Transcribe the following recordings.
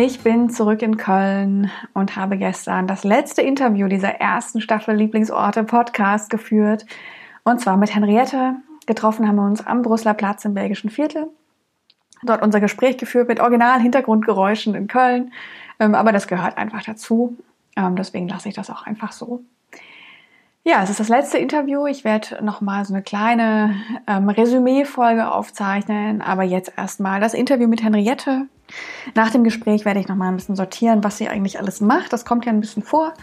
Ich bin zurück in Köln und habe gestern das letzte Interview dieser ersten Staffel Lieblingsorte Podcast geführt. Und zwar mit Henriette. Getroffen haben wir uns am Brüsseler Platz im belgischen Viertel. Dort unser Gespräch geführt mit Original-Hintergrundgeräuschen in Köln. Ähm, aber das gehört einfach dazu. Ähm, deswegen lasse ich das auch einfach so. Ja, es ist das letzte Interview. Ich werde nochmal so eine kleine ähm, Resümee-Folge aufzeichnen, aber jetzt erstmal das Interview mit Henriette. Nach dem Gespräch werde ich nochmal ein bisschen sortieren, was sie eigentlich alles macht. Das kommt ja ein bisschen vor.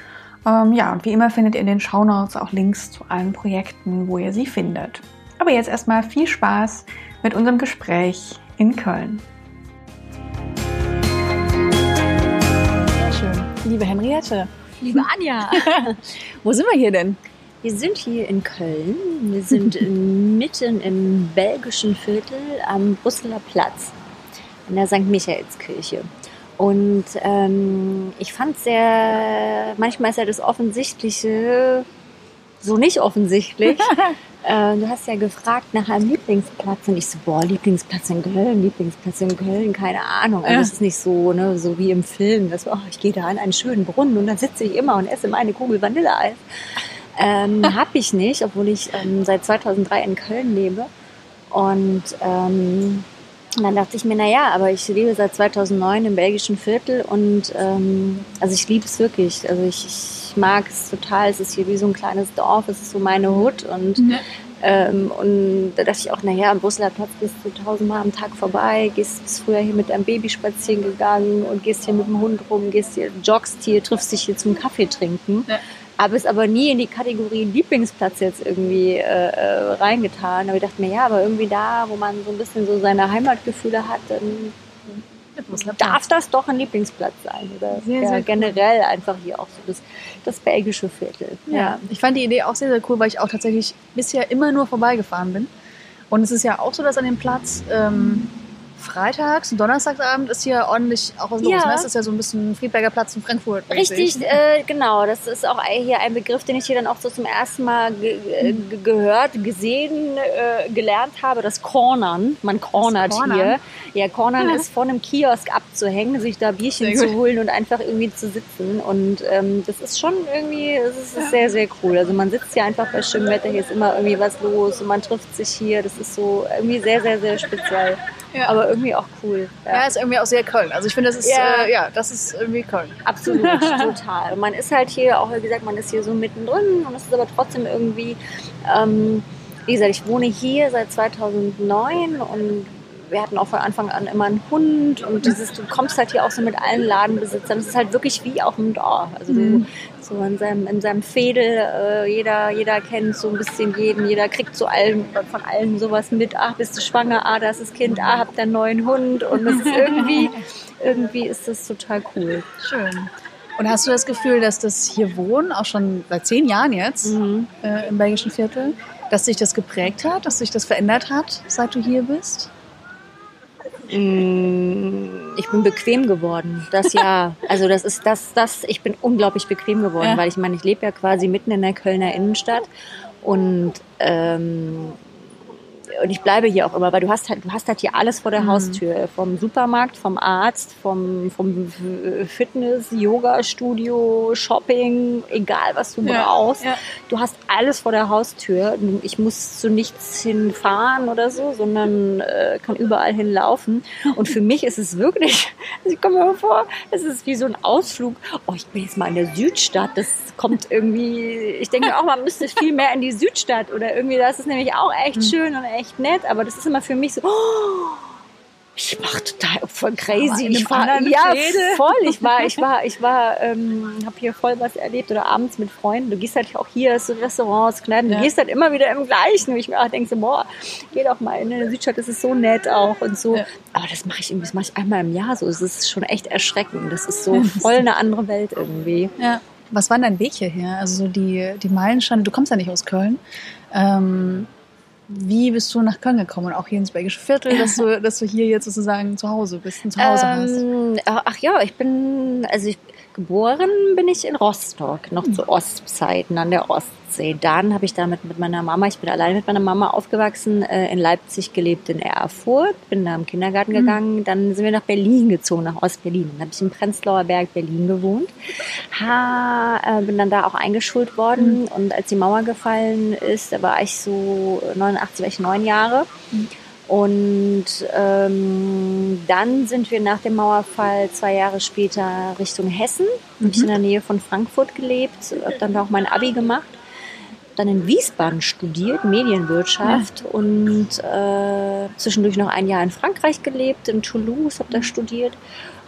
Ähm, ja, und wie immer findet ihr in den Shownotes auch Links zu allen Projekten, wo ihr sie findet. Aber jetzt erstmal viel Spaß mit unserem Gespräch in Köln. Sehr schön. Liebe Henriette. Liebe Anja. Wo sind wir hier denn? Wir sind hier in Köln. Wir sind mitten im belgischen Viertel am Brüsseler Platz in der St. Michaelskirche. Und ähm, ich fand sehr, manchmal ist ja das Offensichtliche so nicht offensichtlich. äh, du hast ja gefragt nach einem Lieblingsplatz und ich so, boah, Lieblingsplatz in Köln, Lieblingsplatz in Köln, keine Ahnung. Also es ist nicht so, ne, so wie im Film, dass, oh, ich gehe da an einen schönen Brunnen und dann sitze ich immer und esse meine Kugel Vanilleeis. Ähm, hab ich nicht, obwohl ich ähm, seit 2003 in Köln lebe. Und ähm, dann dachte ich mir, na ja, aber ich lebe seit 2009 im belgischen Viertel und ähm, also ich liebe es wirklich. Also ich, ich mag es total. Es ist hier wie so ein kleines Dorf, es ist so meine Hut und ja. Ähm, und da dachte ich auch, naja, am Brüsseler Platz gehst du tausendmal am Tag vorbei, gehst bist früher hier mit deinem Baby spazieren gegangen und gehst hier mit dem Hund rum, gehst hier, joggst hier, triffst dich hier zum Kaffee trinken. Ja. Aber es aber nie in die Kategorie Lieblingsplatz jetzt irgendwie äh, äh reingetan. Aber ich dachte mir, ja, aber irgendwie da, wo man so ein bisschen so seine Heimatgefühle hat, dann darf das doch ein Lieblingsplatz sein. Oder sehr, ja, sehr generell cool. einfach hier auch so das, das belgische Viertel. Ja. ja, ich fand die Idee auch sehr, sehr cool, weil ich auch tatsächlich bisher immer nur vorbeigefahren bin. Und es ist ja auch so, dass an dem Platz ähm, freitags und donnerstagsabend ist hier ordentlich auch was los. Ja. Ne? Das ist ja so ein bisschen Friedberger Platz in Frankfurt. Richtig, äh, genau. Das ist auch hier ein Begriff, den ich hier dann auch so zum ersten Mal ge äh, gehört, gesehen, äh, gelernt habe. Das Cornern. Man cornert hier. Ja, Cornern ist vor einem Kiosk abzuhängen, sich da Bierchen zu holen und einfach irgendwie zu sitzen. Und ähm, das ist schon irgendwie, das ist, ja. sehr, sehr cool. Also man sitzt hier einfach bei schönem Wetter. Hier ist immer irgendwie was los und man trifft sich hier. Das ist so irgendwie sehr, sehr, sehr speziell. Ja. Aber irgendwie auch cool. Ja. ja, ist irgendwie auch sehr Köln. Also ich finde, das ist, ja. Äh, ja, das ist irgendwie Köln. Absolut, total. Und man ist halt hier, auch wie gesagt, man ist hier so mittendrin und es ist aber trotzdem irgendwie, ähm, wie gesagt, ich wohne hier seit 2009 und wir hatten auch von Anfang an immer einen Hund und dieses, du kommst halt hier auch so mit allen Ladenbesitzern. Es ist halt wirklich wie auf dem Dorf. Also du mhm. so in seinem, in seinem Fädel, äh, jeder, jeder kennt so ein bisschen jeden, jeder kriegt so allen, von allen sowas mit. Ach, bist du schwanger? Ah, da ist das Kind. Ah, habt ihr einen neuen Hund? Und das ist irgendwie, irgendwie ist das total cool. Schön. Und hast du das Gefühl, dass das hier Wohnen, auch schon seit zehn Jahren jetzt mhm. äh, im belgischen Viertel, dass sich das geprägt hat, dass sich das verändert hat, seit du hier bist? Ich bin bequem geworden. Das ja. Also das ist das, das, ich bin unglaublich bequem geworden, ja. weil ich meine, ich lebe ja quasi mitten in der Kölner Innenstadt und ähm, und ich bleibe hier auch immer, weil du hast halt, du hast halt hier alles vor der mhm. Haustür. Vom Supermarkt, vom Arzt, vom, vom Fitness, Yoga-Studio, Shopping, egal was du ja, brauchst. Ja. Du hast alles vor der Haustür. Ich muss zu nichts hinfahren oder so, sondern äh, kann überall hinlaufen. Und für mich ist es wirklich, also ich komme mir vor, es ist wie so ein Ausflug. Oh, ich bin jetzt mal in der Südstadt. Das kommt irgendwie, ich denke auch, man müsste viel mehr in die Südstadt oder irgendwie, das ist nämlich auch echt mhm. schön und echt echt nett, aber das ist immer für mich so, oh, ich war total voll crazy. Ich war ja Fäde. voll. Ich war, ich war, ich war, ähm, habe hier voll was erlebt oder abends mit Freunden. Du gehst halt auch hier so Restaurants, Kneipen. Du Ja. gehst halt immer wieder im Gleichen. Und ich mir auch denke so, boah, geh doch mal in der Südstadt. Das ist so nett auch und so. Ja. Aber das mache ich irgendwie, das mache ich einmal im Jahr so. Es ist schon echt erschreckend. Das ist so voll eine andere Welt irgendwie. Ja. Was war dein Weg hierher? Also so die, die Meilensteine, du kommst ja nicht aus Köln. Ähm, wie bist du nach Köln gekommen und auch hier ins Belgische Viertel, dass du, dass du hier jetzt sozusagen zu Hause bist, ein Zuhause hast? Ähm, ach ja, ich bin, also ich, geboren bin ich in Rostock, noch zu Ostzeiten an der Ostsee. Dann habe ich damit mit meiner Mama, ich bin alleine mit meiner Mama aufgewachsen, äh, in Leipzig gelebt, in Erfurt, bin da im Kindergarten gegangen. Dann sind wir nach Berlin gezogen, nach Ostberlin. Dann habe ich im Prenzlauer Berg Berlin gewohnt. Ha, äh, bin dann da auch eingeschult worden. Und als die Mauer gefallen ist, da war ich so 89, war ich neun Jahre. Und ähm, dann sind wir nach dem Mauerfall zwei Jahre später Richtung Hessen. Habe ich in der Nähe von Frankfurt gelebt, habe dann da auch mein Abi gemacht. Dann in Wiesbaden studiert, Medienwirtschaft und äh, zwischendurch noch ein Jahr in Frankreich gelebt, in Toulouse, habe da studiert.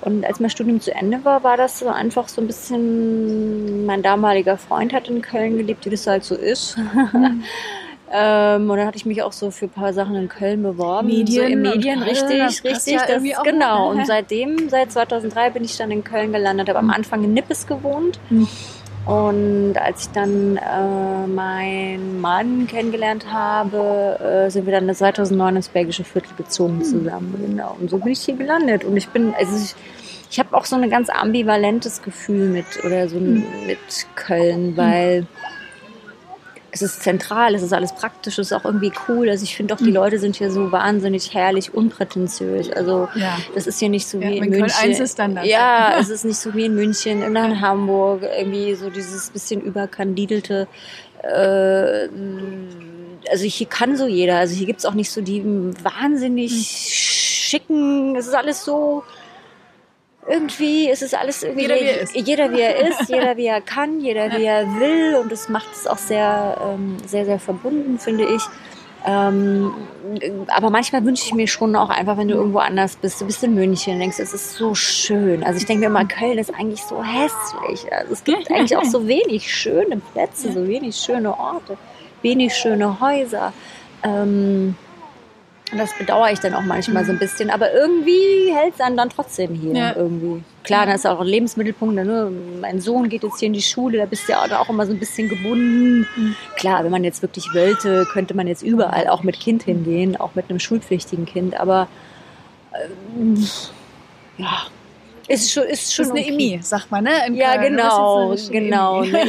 Und als mein Studium zu Ende war, war das so einfach so ein bisschen, mein damaliger Freund hat in Köln gelebt, wie das halt so ist. Ähm, und dann hatte ich mich auch so für ein paar Sachen in Köln beworben. Medien so in Medien, Köln, richtig, das richtig. ja das, genau. Und seitdem, seit 2003 bin ich dann in Köln gelandet. Habe am Anfang in Nippes gewohnt. Mhm. Und als ich dann äh, meinen Mann kennengelernt habe, äh, sind wir dann 2009 ins belgische Viertel gezogen zusammen. Genau. Und so bin ich hier gelandet. Und ich bin, also ich, ich habe auch so ein ganz ambivalentes Gefühl mit oder so ein, mit Köln, weil es ist zentral, es ist alles praktisch, es ist auch irgendwie cool. Also ich finde auch, die Leute sind hier so wahnsinnig herrlich, unprätentiös. Also Ja. das ist hier nicht so Ja, wie in wenn Köln München. eins ist, dann das. Ja, es ist nicht so wie in München in Hamburg. Irgendwie so dieses bisschen überkandidelte. Äh, also hier kann so jeder. Also hier gibt's auch nicht so die wahnsinnig Hm. schicken. Es ist alles so. Irgendwie ist es alles irgendwie Jeder, wie er ist. jeder wie er ist, jeder wie er kann, jeder wie er will und das macht es auch sehr, ähm, sehr, sehr verbunden, finde ich. Ähm, aber manchmal wünsche ich mir schon auch einfach, wenn du irgendwo anders bist, du bist in München, denkst, es ist so schön. Also ich denke mir immer, Köln ist eigentlich so hässlich. Also es gibt eigentlich auch so wenig schöne Plätze, so wenig schöne Orte, wenig schöne Häuser. Ähm, und das bedauere ich dann auch manchmal so ein bisschen. Aber irgendwie hält es einen dann trotzdem hier. Ja. Irgendwie. Klar, da ist auch ein Lebensmittelpunkt. Ne? Mein Sohn geht jetzt hier in die Schule, da bist du ja auch immer so ein bisschen gebunden. Klar, wenn man jetzt wirklich wollte, könnte man jetzt überall auch mit Kind hingehen, auch mit einem schulpflichtigen Kind. Aber ähm, ja, ist schon, ist schon ist eine okay. Emi, sagt man, ne? In Ja, Köln. Du genau, eine genau. Emi. Ne,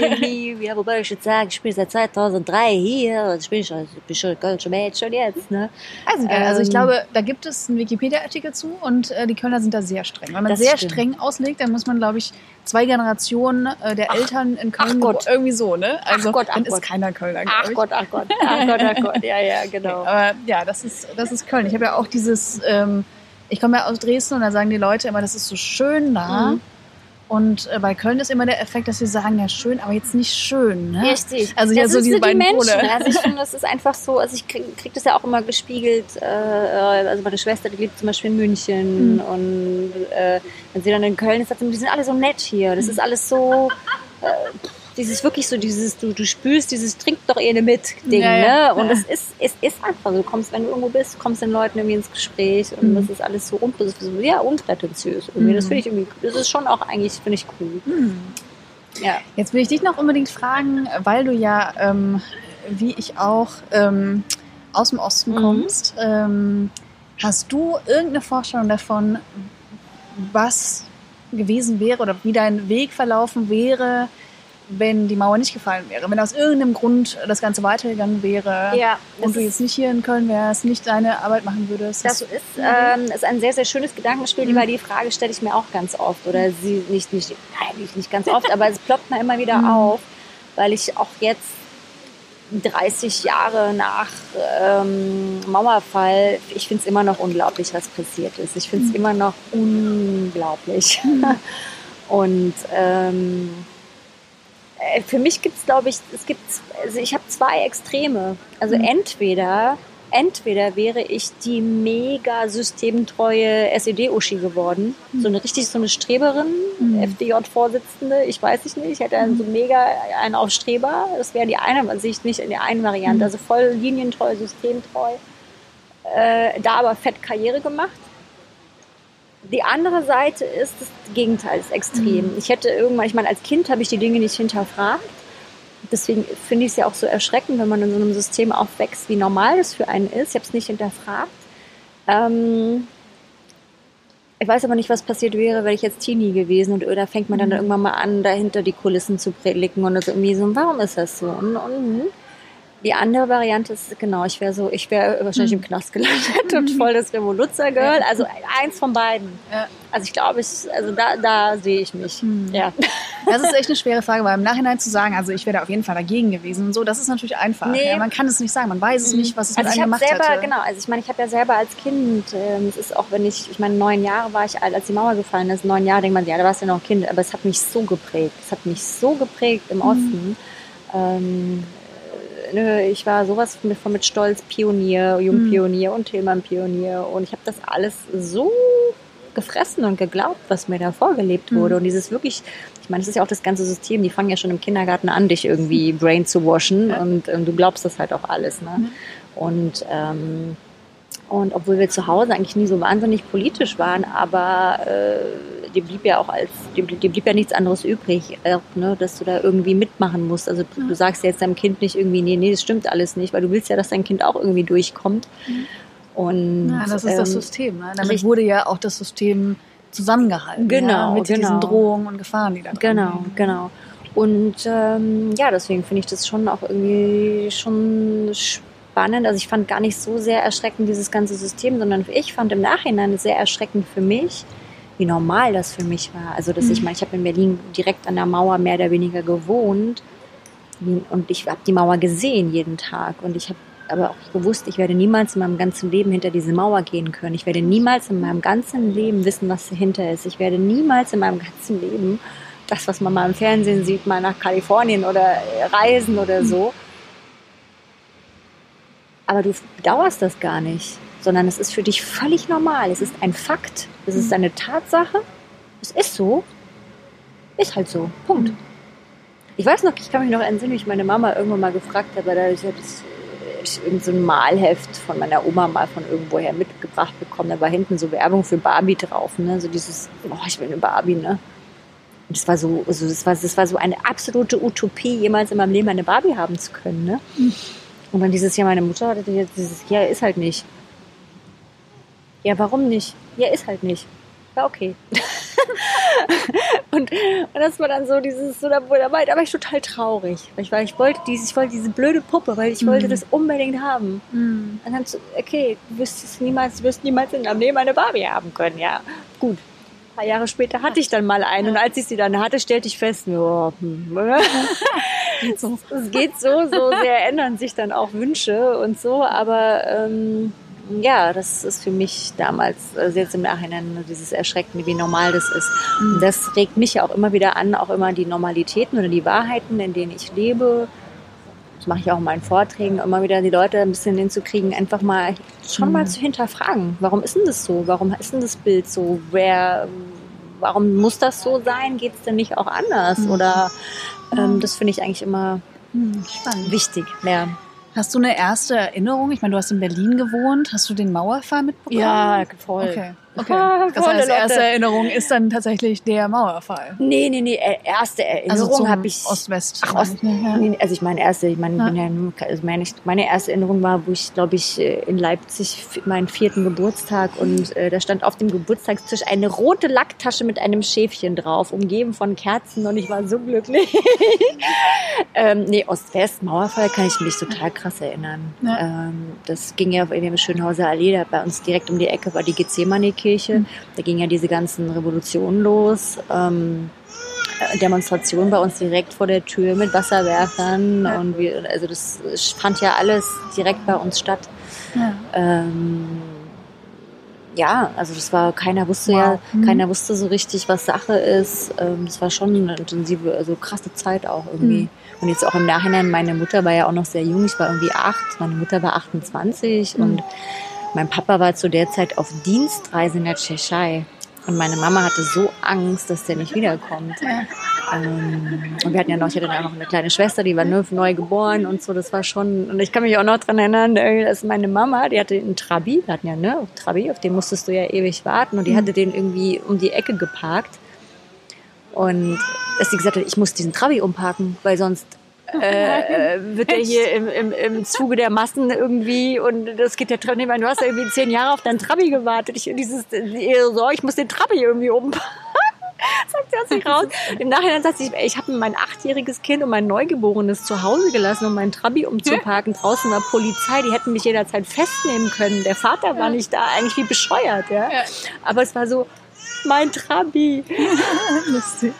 irgendwie, ja, wobei ich jetzt sage, ich bin seit 2003 hier, ich bin schon, ich bin schon Kölsche Mädchen jetzt, ne? Also, geil. also ich Ähm, glaube, da gibt es einen Wikipedia-Artikel zu und äh, die Kölner sind da sehr streng. Wenn man Das sehr stimmt. streng auslegt, dann muss man, glaube ich, zwei Generationen äh, der Eltern in Köln ach Gott. irgendwie so, ne? Also Gott, ach dann ist Gott. keiner Kölner, glaube Ach ich. Gott, ach Gott, ach Gott, ach Gott, ja, ja, genau. Aber ja, das ist, das ist Köln. Ich habe ja auch dieses, ähm, ich komme ja aus Dresden und da sagen die Leute immer, das ist so schön da. Mhm. Und äh, bei Köln ist immer der Effekt, dass wir sagen, ja schön, aber jetzt nicht schön. Ne? Richtig. Also ja, so diese die beiden Menschen. Pole. Also ich finde, das ist einfach so, also ich kriege krieg das ja auch immer gespiegelt. Äh, also meine Schwester, die lebt zum Beispiel in München Mhm. und äh, wenn sie dann in Köln ist, sagt sie, die sind alle so nett hier. Das ist alles so, äh, dieses wirklich so, dieses, du, du spürst dieses Trink doch eh ne mit Ding, Ja, ja. ne? Und es ist, es ist einfach so. Du kommst, wenn du irgendwo bist, kommst den Leuten irgendwie ins Gespräch und Mhm. das ist alles so, un so ja, unprätentiös irgendwie. Das Mhm. finde ich irgendwie, das ist schon auch eigentlich, finde ich cool. Hm. Ja. Jetzt will ich dich noch unbedingt fragen, weil du ja, ähm, wie ich auch, ähm, aus dem Osten Mhm. kommst. Ähm, hast du irgendeine Vorstellung davon, was gewesen wäre oder wie dein Weg verlaufen wäre, wenn die Mauer nicht gefallen wäre? Wenn aus irgendeinem Grund das Ganze weitergegangen wäre Ja, und du jetzt nicht hier in Köln wärst, nicht deine Arbeit machen würdest? Das ist, ähm, ist ein sehr, sehr schönes Gedankenspiel, Mhm. weil die Frage stelle ich mir auch ganz oft. Oder sie nicht, nicht, eigentlich nicht ganz oft, aber es ploppt mir immer wieder Mhm. auf, weil ich auch jetzt 30 Jahre nach ähm, Mauerfall, ich finde es immer noch unglaublich, was passiert ist. Ich finde es Mhm. immer noch unglaublich. Und ähm, äh, für mich gibt es, glaube ich, es gibt, also ich habe zwei Extreme. Also Mhm. entweder entweder wäre ich die mega systemtreue SED-Uschi geworden, Mhm. so eine richtig so eine Streberin, Mhm. FDJ-Vorsitzende, ich weiß ich nicht, ich hätte dann so mega einen auf Streber, das wäre die eine Sicht, nicht in der einen Variante, Mhm. also voll linientreu, systemtreu, äh, da aber fett Karriere gemacht. Die andere Seite ist das Gegenteil, das Extrem. Ich hätte irgendwann, ich meine, als Kind habe ich die Dinge nicht hinterfragt. Deswegen finde ich es ja auch so erschreckend, wenn man in so einem System aufwächst, wie normal das für einen ist. Ich habe es nicht hinterfragt. Ähm, ich weiß aber nicht, was passiert wäre, wäre ich jetzt Teenie gewesen und da fängt man dann irgendwann mal an, dahinter die Kulissen zu predigen und das irgendwie so, warum ist das so? Und, und die andere Variante ist, genau, ich wäre so, ich wäre wahrscheinlich im Knast gelandet und voll das Revoluzzer-Girl. Also eins von beiden. Ja. Also ich glaube, ich, also da, da sehe ich mich. Ja. Das ist echt eine schwere Frage, weil im Nachhinein zu sagen, also ich wäre da auf jeden Fall dagegen gewesen und so, das ist natürlich einfach. Nee. Ja, man kann es nicht sagen, man weiß es nicht, was es Also mit ich einem habe gemacht selber, hätte. genau, also ich meine, ich habe ja selber als Kind, ähm, es ist auch wenn ich, ich meine, neun Jahre war ich alt, als die Mauer gefallen ist, neun Jahre, denkt man, ja, da warst du ja noch Kind, aber es hat mich so geprägt, es hat mich so geprägt im Osten. Ähm, äh, nö, ich war sowas mit, von mit Stolz Pionier, Jungpionier und Tillmann Pionier und ich habe das alles so gefressen und geglaubt, was mir da vorgelebt wurde. Und dieses wirklich, ich meine, das ist ja auch das ganze System, die fangen ja schon im Kindergarten an, dich irgendwie brain zu waschen und ähm, du glaubst das halt auch alles. Ne? Und, ähm, und obwohl wir zu Hause eigentlich nie so wahnsinnig politisch waren, aber äh, dir blieb ja auch als, blieb- dir blieb ja nichts anderes übrig, äh, ne, dass du da irgendwie mitmachen musst. Also du sagst ja jetzt deinem Kind nicht irgendwie, nee, nee, das stimmt alles nicht, weil du willst ja, dass dein Kind auch irgendwie durchkommt. Und, Ja, das ist das ähm, System. Ne? Damit wurde ja auch das System zusammengehalten. Genau, ja? Mit genau. diesen Drohungen und Gefahren, die da Genau, liegen. genau. Und ähm, ja, deswegen finde ich das schon auch irgendwie schon spannend. Also ich fand gar nicht so sehr erschreckend dieses ganze System, sondern ich fand im Nachhinein sehr erschreckend für mich, wie normal das für mich war. Also dass ich meine, ich habe in Berlin direkt an der Mauer mehr oder weniger gewohnt und ich habe die Mauer gesehen jeden Tag und ich habe aber auch gewusst, ich werde niemals in meinem ganzen Leben hinter diese Mauer gehen können. Ich werde niemals in meinem ganzen Leben wissen, was dahinter ist. Ich werde niemals in meinem ganzen Leben das, was man mal im Fernsehen sieht, mal nach Kalifornien oder reisen oder so. Aber du bedauerst das gar nicht, sondern es ist für dich völlig normal. Es ist ein Fakt. Es ist eine Tatsache. Es ist so. Ist halt so. Punkt. Ich weiß noch, ich kann mich noch entsinnen, wie ich meine Mama irgendwann mal gefragt habe, da ich das äh, ich irgend so ein Malheft von meiner Oma mal von irgendwoher mitgebracht bekommen. Da war hinten so Werbung für Barbie drauf, ne? So dieses, oh, ich will eine Barbie, ne? Und das war so, also das war, das war so eine absolute Utopie, jemals in meinem Leben eine Barbie haben zu können, ne? Und dann dieses Jahr meine Mutter hatte jetzt dieses, ja, ist halt nicht. Ja, warum nicht? Ja, ist halt nicht. Ja, okay. und, und das war dann so dieses, so, da, da war, war ich total traurig. Weil ich, war, ich wollte dieses, ich wollte diese blöde Puppe, weil ich wollte das unbedingt haben. Mhm. Und dann so, okay, du wirst es niemals, du wirst niemals in deinem Leben eine Barbie haben können, ja. Gut. Ein paar Jahre später hatte ich dann mal eine und als ich sie dann hatte, stellte ich fest, ja, hm, Geht so. es geht so, so sehr ändern sich dann auch Wünsche und so, aber ähm, ja, das ist für mich damals, also jetzt im Nachhinein, dieses Erschreckende, wie normal das ist. Und das regt mich ja auch immer wieder an, auch immer die Normalitäten oder die Wahrheiten, in denen ich lebe. Das mache ich auch in meinen Vorträgen, immer wieder die Leute ein bisschen hinzukriegen, einfach mal schon mal zu hinterfragen. Warum ist denn das so? Warum ist denn das Bild so? Wer, warum muss das so sein? Geht es denn nicht auch anders? Oder ähm, das finde ich eigentlich immer Mhm. Spannend. wichtig. Ja, Hast du eine erste Erinnerung? Ich meine, du hast in Berlin gewohnt. Hast du den Mauerfall mitbekommen? voll. Okay. Ah, okay. Das volle heißt, erste. Erinnerung ist dann tatsächlich der Mauerfall. Nee, nee, nee, äh, erste Also Erinnerung zum habe ich. Ost-West. Ach, Ost, ne? Ja. nee, also ich meine erste, ich meine, Ja. also meine, meine erste Erinnerung war, wo ich, glaube ich, äh, in Leipzig meinen vierten Geburtstag und äh, da stand auf dem Geburtstagstisch eine rote Lacktasche mit einem Schäfchen drauf, umgeben von Kerzen und ich war so glücklich. ähm, nee, Ost-West, Mauerfall kann ich mich total krass erinnern. Ja. Ähm, das ging ja in der Schönhauser Allee, da bei uns direkt um die Ecke war die Gethsemane-Kirche. Da ging ja diese ganzen Revolutionen los. Ähm, äh, Demonstrationen bei uns direkt vor der Tür mit Wasserwerfern Ja. und wir, also das fand ja alles direkt bei uns statt. Ja. Ähm, ja, also das war, keiner wusste Wow. ja, Mhm. keiner wusste so richtig, was Sache ist. Ähm, das war schon eine intensive, also krasse Zeit auch irgendwie. Mhm. Und jetzt auch im Nachhinein, meine Mutter war ja auch noch sehr jung, ich war irgendwie acht, meine Mutter war 28 Mhm. und mein Papa war zu der Zeit auf Dienstreise in der Tschechei. Und meine Mama hatte so Angst, dass der nicht wiederkommt. Ähm, und wir hatten ja noch, ich hatte dann auch noch eine kleine Schwester, die war neu, neu geboren und so. Das war schon, und ich kann mich auch noch dran erinnern, dass meine Mama, die hatte einen Trabi, wir hatten ja, ne, Trabi, auf den musstest du ja ewig warten und die hatte den irgendwie um die Ecke geparkt. Und dass sie gesagt hat, ich muss diesen Trabi umparken, weil sonst äh, äh, wird der hier im, im, im Zuge der Massen irgendwie und das geht. Ich meine, du hast ja irgendwie zehn Jahre auf deinen Trabi gewartet. Ich, dieses, so, ich muss den Trabi irgendwie umparken. sagt sie aus sich raus. Im Nachhinein sagt sie, ey, ich habe mein achtjähriges Kind und mein Neugeborenes zu Hause gelassen, um meinen Trabi umzuparken. Draußen war Polizei, die hätten mich jederzeit festnehmen können. Der Vater war nicht da, eigentlich wie bescheuert, ja. Ja. Aber es war so, mein Trabi. Lustig.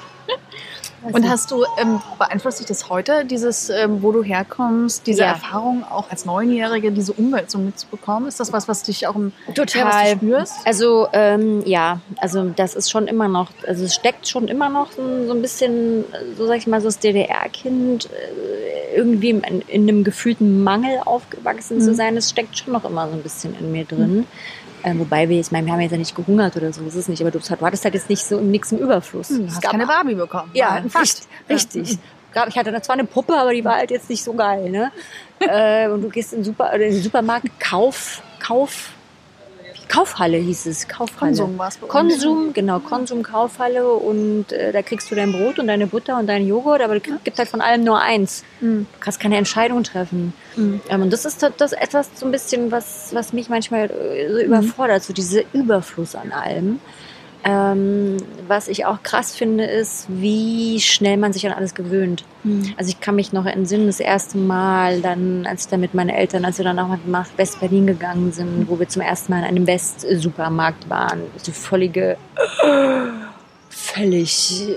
Und hast du, ähm, beeinflusst dich das heute, dieses, ähm, wo du herkommst, diese Ja. Erfahrung auch als Neunjährige, diese Umwelt so mitzubekommen? Ist das was, was dich auch im Total. Ja, spürst? Also ähm, ja, also das ist schon immer noch, also es steckt schon immer noch so, so ein bisschen, so sag ich mal, so das DDR-Kind äh, irgendwie in, in einem gefühlten Mangel aufgewachsen zu Mhm. sein. Es steckt schon noch immer so ein bisschen in mir drin. Ähm, wobei wir, ich meine, wir haben jetzt ja nicht gehungert oder so, das ist nicht, aber du, du hattest halt jetzt nicht so nichts im Überfluss. Hm, hast keine Barbie bekommen. ja, halt Fakt. richtig. richtig. Gab- Ich hatte zwar eine Puppe, aber die war halt jetzt nicht so geil. Ne? äh, und du gehst in, Super, in den Supermarkt, Kauf, Kauf, Kaufhalle hieß es. Kaufhalle. Konsum war's bei uns. Konsum, genau, Konsum, Kaufhalle und äh, da kriegst du dein Brot und deine Butter und deinen Joghurt, aber es gibt halt von allem nur eins. Mhm. Du kannst keine Entscheidung treffen. Mhm. Ähm, und das ist das das etwas so ein bisschen, was, was mich manchmal äh, so überfordert, so dieser Überfluss an allem. Ähm, was ich auch krass finde, ist, wie schnell man sich an alles gewöhnt. Mhm. Also ich kann mich noch entsinnen, das erste Mal, dann, als ich dann mit meinen Eltern, als wir dann auch nach West-Berlin gegangen sind, wo wir zum ersten Mal in einem West-Supermarkt waren. So völlige, völlig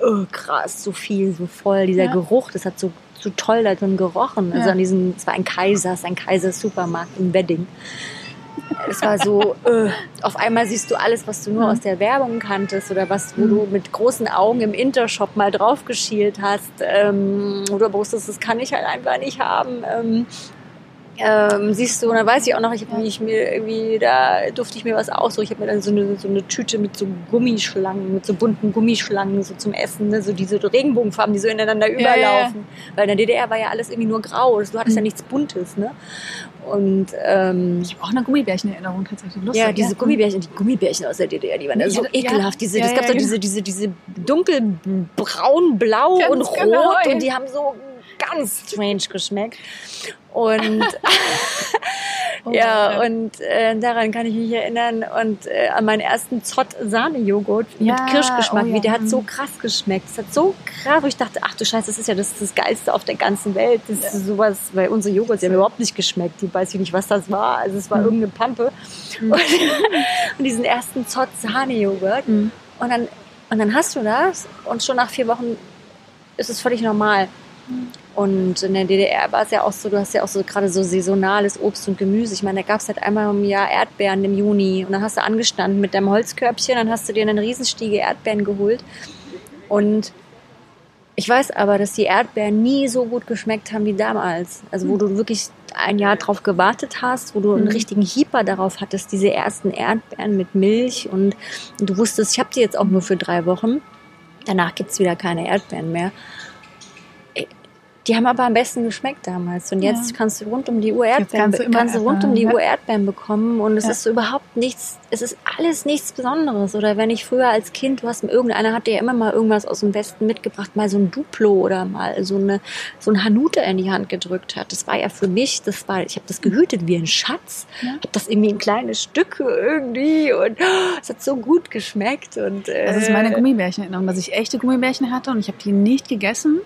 äh, krass, so viel, so voll. Dieser Ja. Geruch, das hat so, so toll da drin gerochen. Also Ja. an diesem, es war ein Kaisers, ein Kaisers-Supermarkt in Wedding. Es war so, äh, auf einmal siehst du alles, was du nur Mhm. aus der Werbung kanntest oder was, wo du mit großen Augen im Intershop mal drauf geschielt hast, ähm, wo du wusstest, das kann ich halt einfach nicht haben. Ähm, ähm, siehst du, und dann weiß ich auch noch, ich habe ich mir irgendwie, da durfte ich mir was aussuchen. Ich habe mir dann so eine, so eine Tüte mit so Gummischlangen, mit so bunten Gummischlangen so zum Essen, ne? so diese Regenbogenfarben, die so ineinander Ja, ja, ja. überlaufen. Weil in der DDR war ja alles irgendwie nur grau, du hattest ja Mhm. nichts Buntes, ne? Und ähm, Ich habe auch eine Gummibärchen-Erinnerung tatsächlich. Lustig, ja, diese Gummibärchen, die Gummibärchen aus der DDR, die waren ja Ja, so ja, ekelhaft. Diese, ja, das gab ja, so diese, diese, diese dunkelbraun, blau Ganz und rot genau, ja. und die haben so ganz strange geschmeckt. Und Oh, ja, und äh, daran kann ich mich erinnern. Und äh, an meinen ersten Zott-Sahne-Joghurt Ja, mit Kirschgeschmack. oh ja, Wie, der hat mhm. so krass geschmeckt. Es hat so krass, wo ich dachte, ach du Scheiße, das ist ja das, das Geilste auf der ganzen Welt. Das ist sowas, weil unsere Joghurts die haben überhaupt nicht geschmeckt. Die weiß ich nicht, was das war. Also es war Mhm. irgendeine Pampe. Und, und diesen ersten Zott-Sahne-Joghurt. Mhm. Und dann, und dann hast du das und schon nach vier Wochen ist es völlig normal. Und in der DDR war es ja auch so, du hast ja auch so gerade so saisonales Obst und Gemüse. Ich meine, da gab es halt einmal im Jahr Erdbeeren im Juni. Und dann hast du angestanden mit deinem Holzkörbchen, dann hast du dir einen Riesenstiege Erdbeeren geholt. Und ich weiß aber, dass die Erdbeeren nie so gut geschmeckt haben wie damals. Also wo du wirklich ein Jahr drauf gewartet hast, wo du einen Mhm. richtigen Hieper darauf hattest, diese ersten Erdbeeren mit Milch und, und du wusstest, ich habe die jetzt auch nur für drei Wochen. Danach gibt's wieder keine Erdbeeren mehr. Äh, Die haben aber am besten geschmeckt damals. Und jetzt Ja. kannst du rund um die Uhr Erdbeeren, kannst du immer kannst du rund um die Uhr Erdbeeren bekommen. Und es Ja. ist so überhaupt nichts, es ist alles nichts Besonderes. Oder wenn ich früher als Kind, du hast irgendeiner hat dir ja immer mal irgendwas aus dem Westen mitgebracht, mal so ein Duplo oder mal so eine, so ein Hanuta in die Hand gedrückt hat. Das war ja für mich, das war, ich habe das gehütet wie ein Schatz. Ja. Habe das irgendwie in kleine Stücke irgendwie und oh, es hat so gut geschmeckt. Und, äh, Das ist meine Gummibärchen-Erinnerung, dass ich echte Gummibärchen hatte und ich habe die nicht gegessen.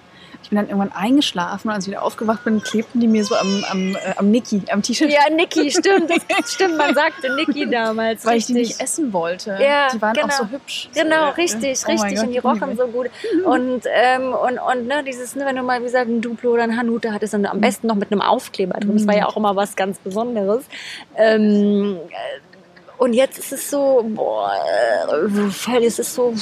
Ich bin dann irgendwann eingeschlafen und als ich wieder aufgewacht bin, klebten die mir so am, am, äh, am Niki, am T-Shirt, Ja, Niki, stimmt, das stimmt, man sagte Niki damals. weil ich die richtig. nicht essen wollte. Ja, die waren genau. auch so hübsch. Genau, So, richtig, oh richtig. Und die rochen so gut. Und, ähm, und, und ne, dieses, ne, wenn du mal, wie gesagt, ein Duplo oder ein Hanuta hattest, dann am besten noch mit einem Aufkleber drin. Das war ja auch immer was ganz Besonderes. Ähm, äh, und jetzt ist es so, boah, äh, es ist so,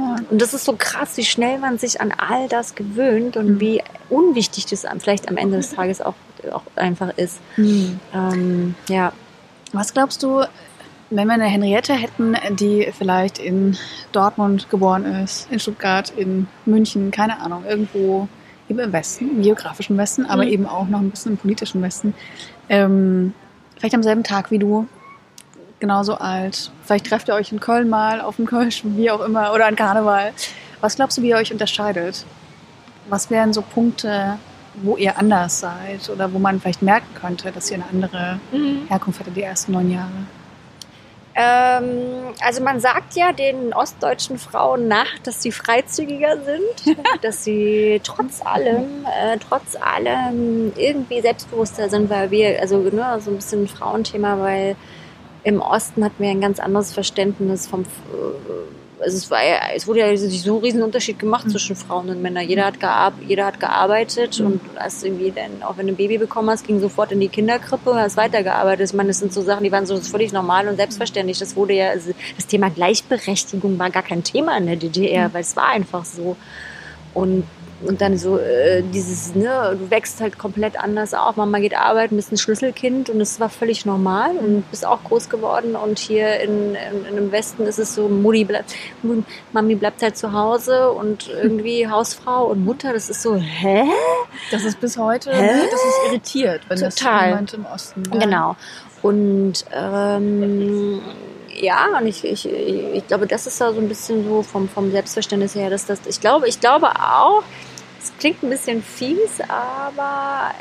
Ja. Und das ist so krass, wie schnell man sich an all das gewöhnt und Mhm. wie unwichtig das vielleicht am Ende des Tages auch, auch einfach ist. Ähm, ja. Was glaubst du, wenn wir eine Henriette hätten, die vielleicht in Dortmund geboren ist, in Stuttgart, in München, keine Ahnung, irgendwo eben im Westen, im geografischen Westen, aber Mhm. eben auch noch ein bisschen im politischen Westen, ähm, vielleicht am selben Tag wie du, genauso alt, vielleicht trefft ihr euch in Köln mal auf dem Kölsch, wie auch immer, oder an Karneval. Was glaubst du, wie ihr euch unterscheidet? Was wären so Punkte, wo ihr anders seid oder wo man vielleicht merken könnte, dass ihr eine andere Herkunft hatte die ersten neun Jahre? Ähm, also man sagt ja den ostdeutschen Frauen nach, dass sie freizügiger sind, dass sie trotz allem, äh, trotz allem irgendwie selbstbewusster sind, weil wir, also ne, so ein bisschen ein Frauenthema, weil im Osten hatten wir ein ganz anderes Verständnis vom, äh, also es war ja, es wurde ja so ein riesen Unterschied gemacht Mhm. zwischen Frauen und Männern. Jeder hat, gear jeder hat gearbeitet Mhm. und hast irgendwie dann, auch wenn du ein Baby bekommen hast, ging sofort in die Kinderkrippe und hast weitergearbeitet. Ich meine, das sind so Sachen, die waren so völlig normal und selbstverständlich. Das wurde ja, also das Thema Gleichberechtigung war gar kein Thema in der DDR, Mhm. weil es war einfach so. Und und dann so äh, dieses, ne, du wächst halt komplett anders auf. Mama geht arbeiten, bist ein Schlüsselkind und das war völlig normal und bist auch groß geworden. Und hier in, in, in dem Westen ist es so, Mutti bleibt, Mami bleibt halt zu Hause und irgendwie Hausfrau und Mutter, das ist so, hä? Das ist bis heute, Hä? ne, das ist irritiert, wenn das Total. jemand im Osten ja. Genau. Und ähm, ja, und ich, ich, ich glaube, das ist da so ein bisschen so vom, vom Selbstverständnis her, dass das, ich glaube, ich glaube auch, klingt ein bisschen fies, aber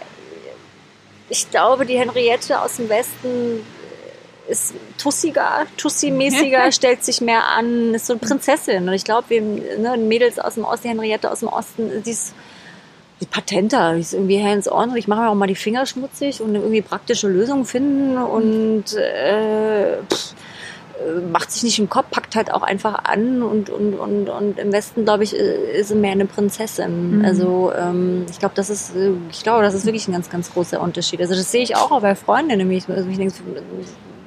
ich glaube, die Henriette aus dem Westen ist tussiger, tussi-mäßiger, stellt sich mehr an, ist so eine Prinzessin. Und ich glaube, wir ne, Mädels aus dem Osten, die Henriette aus dem Osten, die ist die patenter, die ist irgendwie hands-on ich mache mir auch mal die Finger schmutzig und irgendwie praktische Lösungen finden und äh, pff, macht sich nicht im Kopf, packt halt auch einfach an und, und, und, und im Westen, glaube ich, äh, ist sie mehr eine Prinzessin. Mhm. Also ähm, ich glaube, das ist, äh, ich glaube, das ist wirklich ein ganz, ganz großer Unterschied. Also das sehe ich auch, auch bei Freunden nämlich. Also ich denke,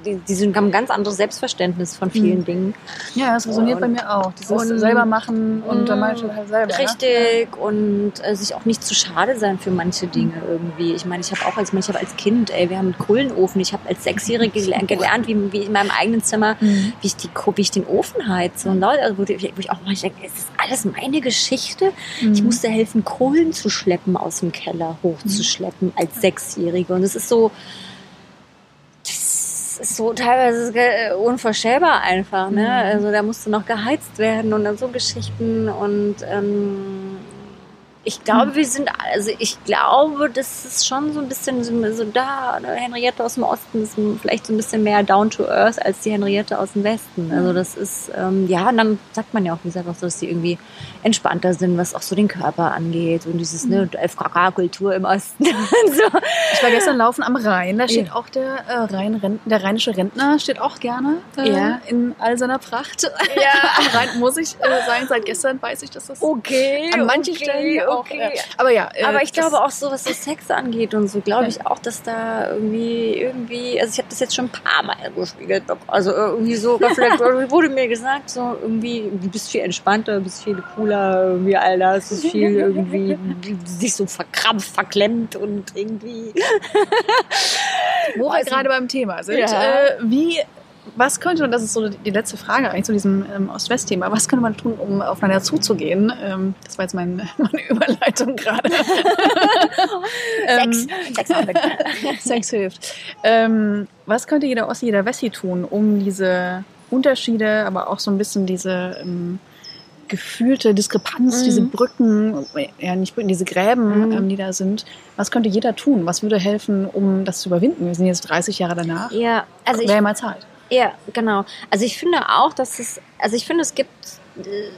die, die sind, haben ein ganz anderes Selbstverständnis von vielen Mhm. Dingen. Ja, das resoniert Und- bei mir auch. Dieses und- selber machen und dann mache ich halt selber. Richtig und äh, sich auch nicht zu schade sein für manche Dinge irgendwie. Ich meine, ich habe auch als ich habe als Kind, ey, wir haben einen Kohlenofen. Ich habe als Sechsjährige gelernt, gelernt wie, wie in meinem eigenen Zimmer. Mhm. wie ich die wie ich den Ofen heize und Leute, also wo, die- wo ich auch mal denke, ist das alles meine Geschichte? Ich Mhm. musste helfen, Kohlen zu schleppen aus dem Keller hochzuschleppen als Sechsjährige und es ist so ist so teilweise ge- unvorstellbar einfach, ne? Mhm. Also da musste noch geheizt werden und dann so Geschichten und ähm, ich glaube, wir sind, also ich glaube, das ist schon so ein bisschen so, so da, ne, Henriette aus dem Osten ist vielleicht so ein bisschen mehr down to earth als die Henriette aus dem Westen. Also das ist, ähm, ja, und dann sagt man ja auch, wie gesagt, auch so, dass die irgendwie entspannter sind, was auch so den Körper angeht und dieses, ne, FKK-Kultur im Osten so. Ich war gestern laufen am Rhein. Da steht Ja. auch der, äh, Rhein, der rheinische Rentner, steht auch gerne äh, Ja. in all seiner Pracht. Ja. am Rhein muss ich äh, sagen, seit gestern weiß ich, dass das Okay, an manchen okay, Stellen auch. okay. Äh, aber ja, äh, Aber ich das- glaube auch so, was so Sex angeht und so, glaube ich auch, dass da irgendwie, irgendwie, also ich habe das jetzt schon ein paar Mal gespiegelt. Also irgendwie so, vielleicht wurde mir gesagt, so irgendwie, du bist viel entspannter, du bist viel cooler, irgendwie all das ist viel irgendwie, sich so verkrampft, verklemmt und irgendwie. Wo wir Also- gerade beim Thema sind, Ja. äh, wie, was könnte, und das ist so die letzte Frage eigentlich zu diesem ähm, Ost-West-Thema, was könnte man tun, um aufeinander zuzugehen? Ähm, das war jetzt mein, meine Überleitung gerade. Sex, Sexarbeit. Sex hilft. Ähm, was könnte jeder Ossi, jeder Wessi tun, um diese Unterschiede, aber auch so ein bisschen diese ähm, gefühlte Diskrepanz, Mhm. diese Brücken, ja nicht Brücken, diese Gräben, Mhm. ähm, die da sind, was könnte jeder tun? Was würde helfen, um das zu überwinden? Wir sind jetzt 30 Jahre danach. Ja, also ich Wäre mal Zeit. Ja, genau. Also ich finde auch, dass es, also ich finde, es gibt äh,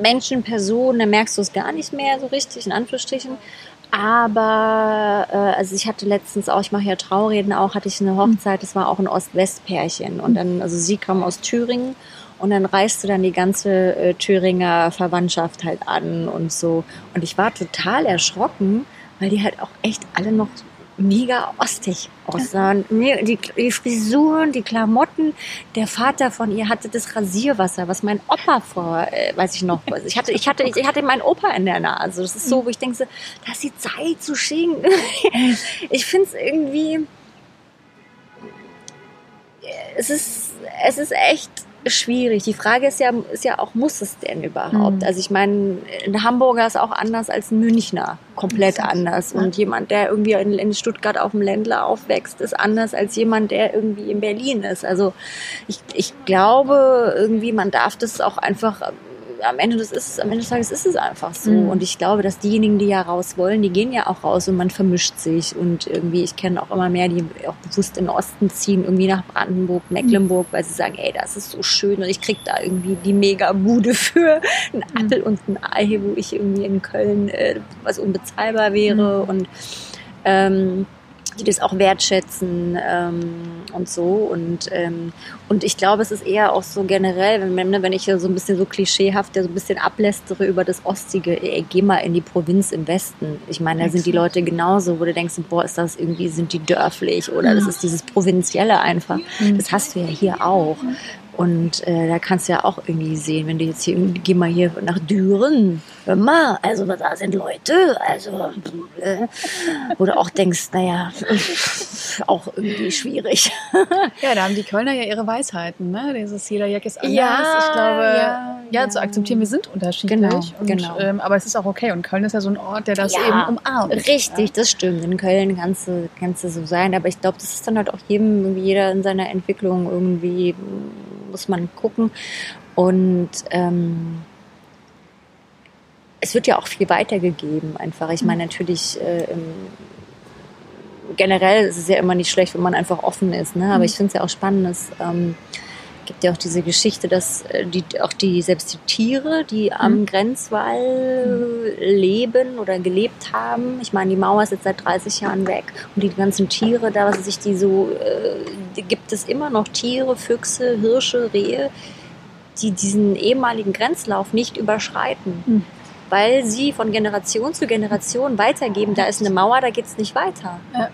Menschen, Personen, da merkst du es gar nicht mehr so richtig, in Anführungsstrichen. Aber äh, also ich hatte letztens auch, ich mache ja Traureden auch, hatte ich eine Hochzeit, das war auch ein Ost-West-Pärchen. Und dann, also sie kam aus Thüringen und dann reiste dann die ganze äh, Thüringer Verwandtschaft halt an und so. Und ich war total erschrocken, weil die halt auch echt alle noch mega ostig aussahen. Mir- Die, die Frisuren, die Klamotten. Der Vater von ihr hatte das Rasierwasser, was mein Opa vor, äh, weiß ich noch, ich hatte, ich hatte, ich hatte meinen Opa in der Nase. Das ist so, wo ich denke, das ist die Zeit zu schinken. Ich finde es irgendwie, es ist, es ist echt schwierig. Die Frage ist ja, ist ja auch, muss es denn überhaupt? Mhm. Also ich meine, ein Hamburger ist auch anders als ein Münchner. Komplett Exakt. anders. Und jemand, der irgendwie in, in Stuttgart auf dem Ländler aufwächst, ist anders als jemand, der irgendwie in Berlin ist. Also ich, ich glaube, irgendwie, man darf das auch einfach am Ende des, ist, am Ende des Tages ist es einfach so. Mhm. Und ich glaube, dass diejenigen, die ja raus wollen, die gehen ja auch raus und man vermischt sich. Und irgendwie, ich kenne auch immer mehr, die auch bewusst in den Osten ziehen, irgendwie nach Brandenburg, Mecklenburg, weil sie sagen, ey, das ist so schön und ich krieg da irgendwie die Mega-Bude für einen Appel und ein Ei, wo ich irgendwie in Köln äh, was unbezahlbar wäre. Und ähm, die das auch wertschätzen ähm, und so. Und, ähm, und ich glaube, es ist eher auch so generell, wenn, wenn wenn ich so ein bisschen so klischeehaft, ja so ein bisschen ablästere über das Ostige, ey, geh mal in die Provinz im Westen. Ich meine, da sind die. Leute genauso, wo du denkst, boah, ist das irgendwie, sind die dörflich oder das ist dieses Provinzielle einfach. Das hast du ja hier auch. Und äh, da kannst du ja auch irgendwie sehen, wenn du jetzt hier, geh mal hier nach Düren, mal, also da sind Leute, also, äh, wo du auch denkst, naja, auch irgendwie schwierig. Ja, da haben die Kölner ja ihre Weisheiten, ne? Dieses jeder Jack ist anders. Ja, ich glaube, ja, ja, ja. zu akzeptieren, wir sind unterschiedlich. Genau, und, genau. Ähm, aber es ist auch okay. Und Köln ist ja so ein Ort, der das Ja, eben umarmt. Richtig, das stimmt. In Köln kannst du, kannst du so sein. Aber ich glaube, das ist dann halt auch jedem, jeder in seiner Entwicklung irgendwie, muss man gucken. Und ähm, es wird ja auch viel weitergegeben einfach. Ich meine, natürlich äh, generell ist es ja immer nicht schlecht, wenn man einfach offen ist. Ne? Aber ich finde es ja auch spannend, dass ähm, gibt ja auch diese Geschichte, dass äh, die, auch die, selbst die Tiere, die am Grenzwall leben oder gelebt haben, ich meine, die Mauer ist jetzt seit 30 Jahren weg und die ganzen Tiere, da was sich die so, äh, gibt es immer noch Tiere, Füchse, Hirsche, Rehe, die diesen ehemaligen Grenzlauf nicht überschreiten. Hm. Weil sie von Generation zu Generation weitergeben, da ist eine Mauer, da geht's nicht weiter. Ja.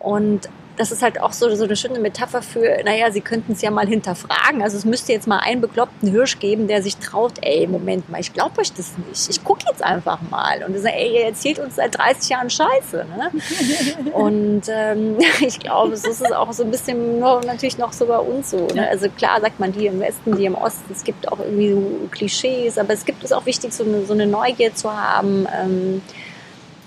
Und das ist halt auch so, so eine schöne Metapher für, naja, sie könnten es ja mal hinterfragen. Also es müsste jetzt mal einen bekloppten Hirsch geben, der sich traut, ey, Moment mal, ich glaube euch das nicht. Ich gucke jetzt einfach mal. Und sagt, ey, ihr erzählt uns seit 30 Jahren Scheiße. Ne? Und ähm, ich glaube, so ist es auch so ein bisschen nur, natürlich noch so bei uns so. Ne? Also klar sagt man die im Westen, die im Osten. Es gibt auch irgendwie so Klischees, aber es gibt es auch wichtig, so eine, so eine Neugier zu haben. Ähm,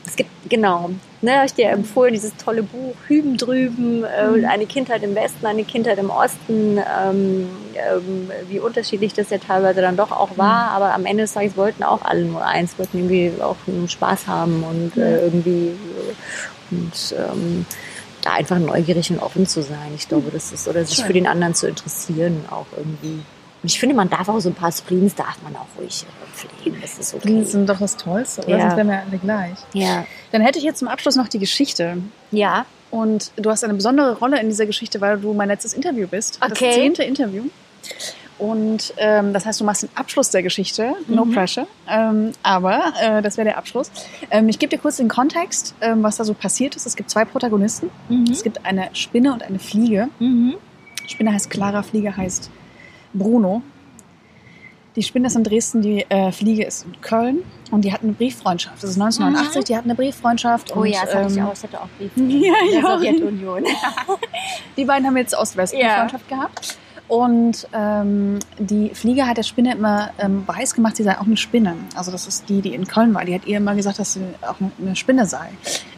es gibt, genau, ne, hab ich dir empfohlen, dieses tolle Buch Hüben drüben, äh, eine Kindheit im Westen, eine Kindheit im Osten, ähm, ähm, wie unterschiedlich das ja teilweise dann doch auch war, aber am Ende des Tages wollten auch alle nur eins, wollten irgendwie auch Spaß haben und äh, irgendwie äh, und ähm, da einfach neugierig und offen zu sein. Ich glaube, das ist, oder sich für den anderen zu interessieren auch irgendwie. Und ich finde, man darf auch so ein paar Spleens, darf man auch ruhig äh, pflegen. Das ist okay. Die sind doch das Tollste, oder? Ja. Sonst wären wir alle gleich. Ja. Dann hätte ich jetzt zum Abschluss noch die Geschichte. Ja. Und du hast eine besondere Rolle in dieser Geschichte, weil du mein letztes Interview bist. Das Okay. zehnte Interview. Und ähm, das heißt, du machst den Abschluss der Geschichte. No Mhm. pressure. Ähm, aber äh, das wäre der Abschluss. Ähm, ich gebe dir kurz den Kontext, ähm, was da so passiert ist. Es gibt zwei Protagonisten. Mhm. Es gibt eine Spinne und eine Fliege. Mhm. Spinne heißt Clara, Fliege heißt Bruno. Die Spinne ist in Dresden, die äh, Fliege ist in Köln und die hatten eine Brieffreundschaft. Das ist 1989, die hatten eine Brieffreundschaft. Oh und, ja, das hatte ich ähm, auch. Ich hatte auch Briefe. Ja, der ja. Sowjetunion. Die beiden haben jetzt Ost-West-Freundschaft gehabt. Und ähm, die Fliege hat der Spinne immer ähm, weiß gemacht, sie sei auch eine Spinne. Also das ist die, die in Köln war. Die hat ihr immer gesagt, dass sie auch eine Spinne sei.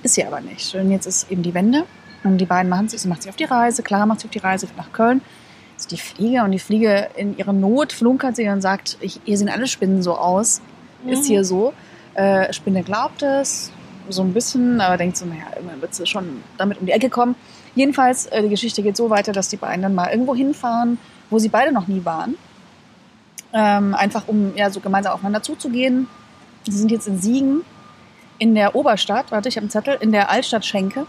Ist sie aber nicht. Und jetzt ist eben die Wende. Und die beiden machen sich, sie macht sich auf die Reise, Clara macht sich auf die Reise nach Köln. Ist die Fliege und die Fliege in ihrer Not flunkert sie und sagt, ich, hier sehen alle Spinnen so aus. Ist hier so. Äh, Spinne glaubt es, so ein bisschen, aber denkt so, naja, irgendwann wird sie schon damit um die Ecke kommen. Jedenfalls, äh, die Geschichte geht so weiter, dass die beiden dann mal irgendwo hinfahren, wo sie beide noch nie waren. Ähm, einfach um ja so gemeinsam aufeinander zuzugehen. Sie sind jetzt in Siegen, in der Oberstadt, warte, ich habe einen Zettel, in der Altstadt Schenke,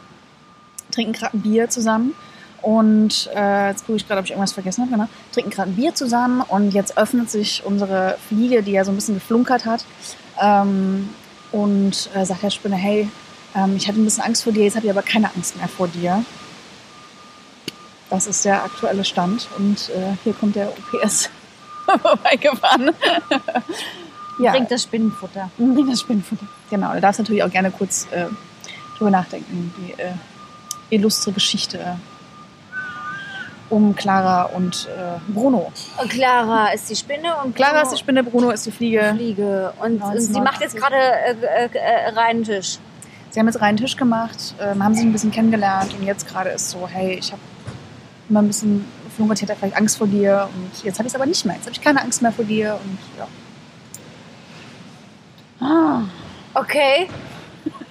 trinken gerade ein Bier zusammen. Und äh, jetzt gucke ich gerade, ob ich irgendwas vergessen habe. Genau. Trinken gerade ein Bier zusammen und jetzt öffnet sich unsere Fliege, die ja so ein bisschen geflunkert hat. Ähm, und äh, sagt der Spinne, hey, Ähm, ich hatte ein bisschen Angst vor dir, jetzt habe ich aber keine Angst mehr vor dir. Das ist der aktuelle Stand und äh, hier kommt der OPS vorbeigefahren. ja. Bringt das Spinnenfutter. Bringt das Spinnenfutter. Genau, du darfst natürlich auch gerne kurz äh, drüber nachdenken, die äh, illustre Geschichte um Clara und äh, Bruno. Und Clara ist die Spinne und Clara ist die Spinne, Bruno ist die Fliege. Fliege. Und, und sie macht jetzt gerade äh, äh, äh, reinen Tisch. Sie haben jetzt reinen Tisch gemacht, ähm, haben sich ein bisschen kennengelernt und jetzt gerade ist so, hey, ich habe immer ein bisschen Flunkert, hatte vielleicht Angst vor dir und jetzt habe ich es aber nicht mehr. Jetzt habe ich keine Angst mehr vor dir und ja. Ah, okay.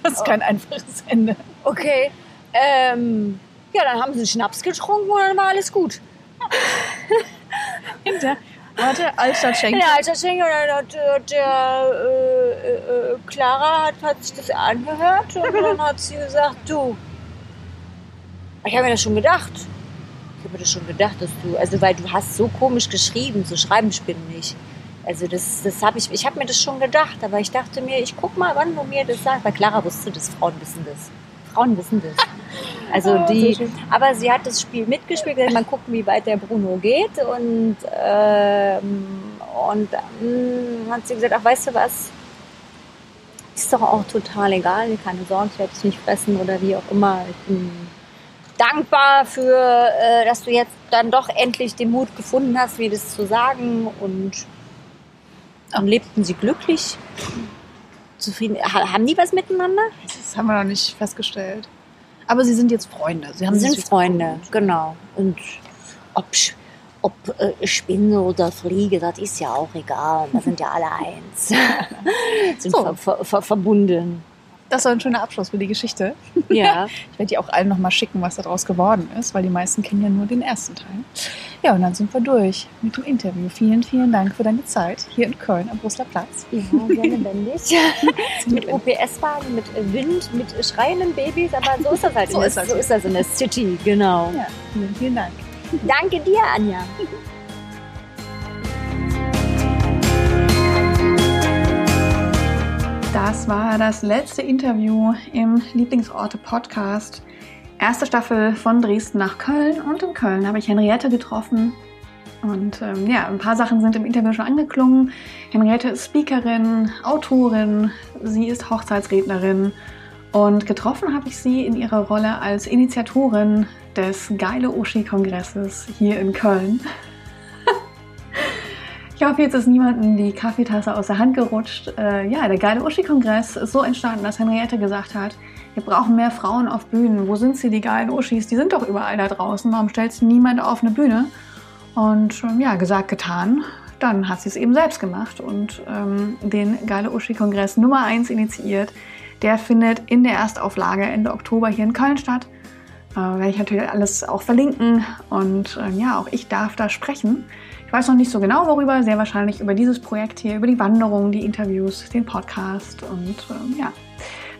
Das ist kein einfaches Ende. Okay. Ähm, ja, dann haben sie Schnaps getrunken und dann war alles gut. In der, warte, Altstadtschenke. In der Altstadtschenke und dann hat äh, der äh, äh, Clara hat, hat sich das angehört und dann hat sie gesagt, du, ich habe mir das schon gedacht habe mir das schon gedacht, dass du, also weil du hast so komisch geschrieben, so schreiben nicht. Also das, das habe ich, ich habe mir das schon gedacht, aber ich dachte mir, ich guck mal, wann du mir das sagst, weil Clara wusste das, Frauen wissen das. Frauen wissen das. Also oh, die, aber sie hat das Spiel mitgespielt, gesagt, mal gucken, wie weit der Bruno geht und ähm, und dann hat sie gesagt, ach weißt du was, ist doch auch total egal, keine Sorge, ich werde es nicht fressen oder wie auch immer. Ich bin dankbar für, äh, dass du jetzt dann doch endlich den Mut gefunden hast, mir das zu sagen. Und dann lebten sie glücklich, zufrieden. Haben die was miteinander? Das haben wir noch nicht festgestellt. Aber sie sind jetzt Freunde. Sie, sie sind Freunde, genau. Und ob, ob äh, Spinne oder Fliege, das ist ja auch egal. Wir sind ja alle eins. sind so. ver ver ver verbunden das war ein schöner Abschluss für die Geschichte. Ja. Ich werde dir auch allen nochmal schicken, was daraus geworden ist, weil die meisten kennen ja nur den ersten Teil. Ja, und dann sind wir durch mit dem Interview. Vielen, vielen Dank für deine Zeit hier in Köln am Brüsseler Platz. Ja, sehr lebendig. mit OPS-Wagen, mit Wind, mit schreienden Babys, aber so ist das halt. so, ist das. so ist das in der City, genau. Ja, vielen, vielen Dank. Danke dir, Anja. Das war das letzte Interview im Lieblingsorte Podcast. Erste Staffel von Dresden nach Köln und in Köln habe ich Henriette getroffen. Und ähm, ja, ein paar Sachen sind im Interview schon angeklungen. Henriette ist Speakerin, Autorin, sie ist Hochzeitsrednerin und getroffen habe ich sie in ihrer Rolle als Initiatorin des Geile Uschi-Kongresses hier in Köln. Ich hoffe, jetzt ist niemandem die Kaffeetasse aus der Hand gerutscht. Äh, ja, der geile Uschi-Kongress ist so entstanden, dass Henriette gesagt hat, wir brauchen mehr Frauen auf Bühnen. Wo sind sie, die geilen Uschis? Die sind doch überall da draußen. Warum stellt sie niemand auf eine Bühne? Und ähm, ja, gesagt, getan. Dann hat sie es eben selbst gemacht und ähm, den Geile Uschi-Kongress Nummer 1 initiiert. Der findet in der Erstauflage Ende Oktober hier in Köln statt. Äh, werde ich natürlich alles auch verlinken. Und äh, ja, auch ich darf da sprechen. Ich weiß noch nicht so genau worüber, sehr wahrscheinlich über dieses Projekt hier, über die Wanderung, die Interviews, den Podcast und ähm, ja.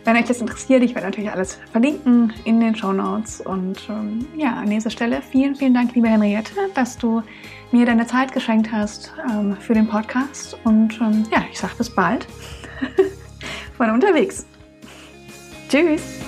Wenn euch das interessiert, ich werde natürlich alles verlinken in den Show Notes. Und ähm, ja, an dieser Stelle vielen, vielen Dank, liebe Henriette, dass du mir deine Zeit geschenkt hast ähm, für den Podcast. Und ähm, ja, ich sage bis bald von unterwegs. Tschüss.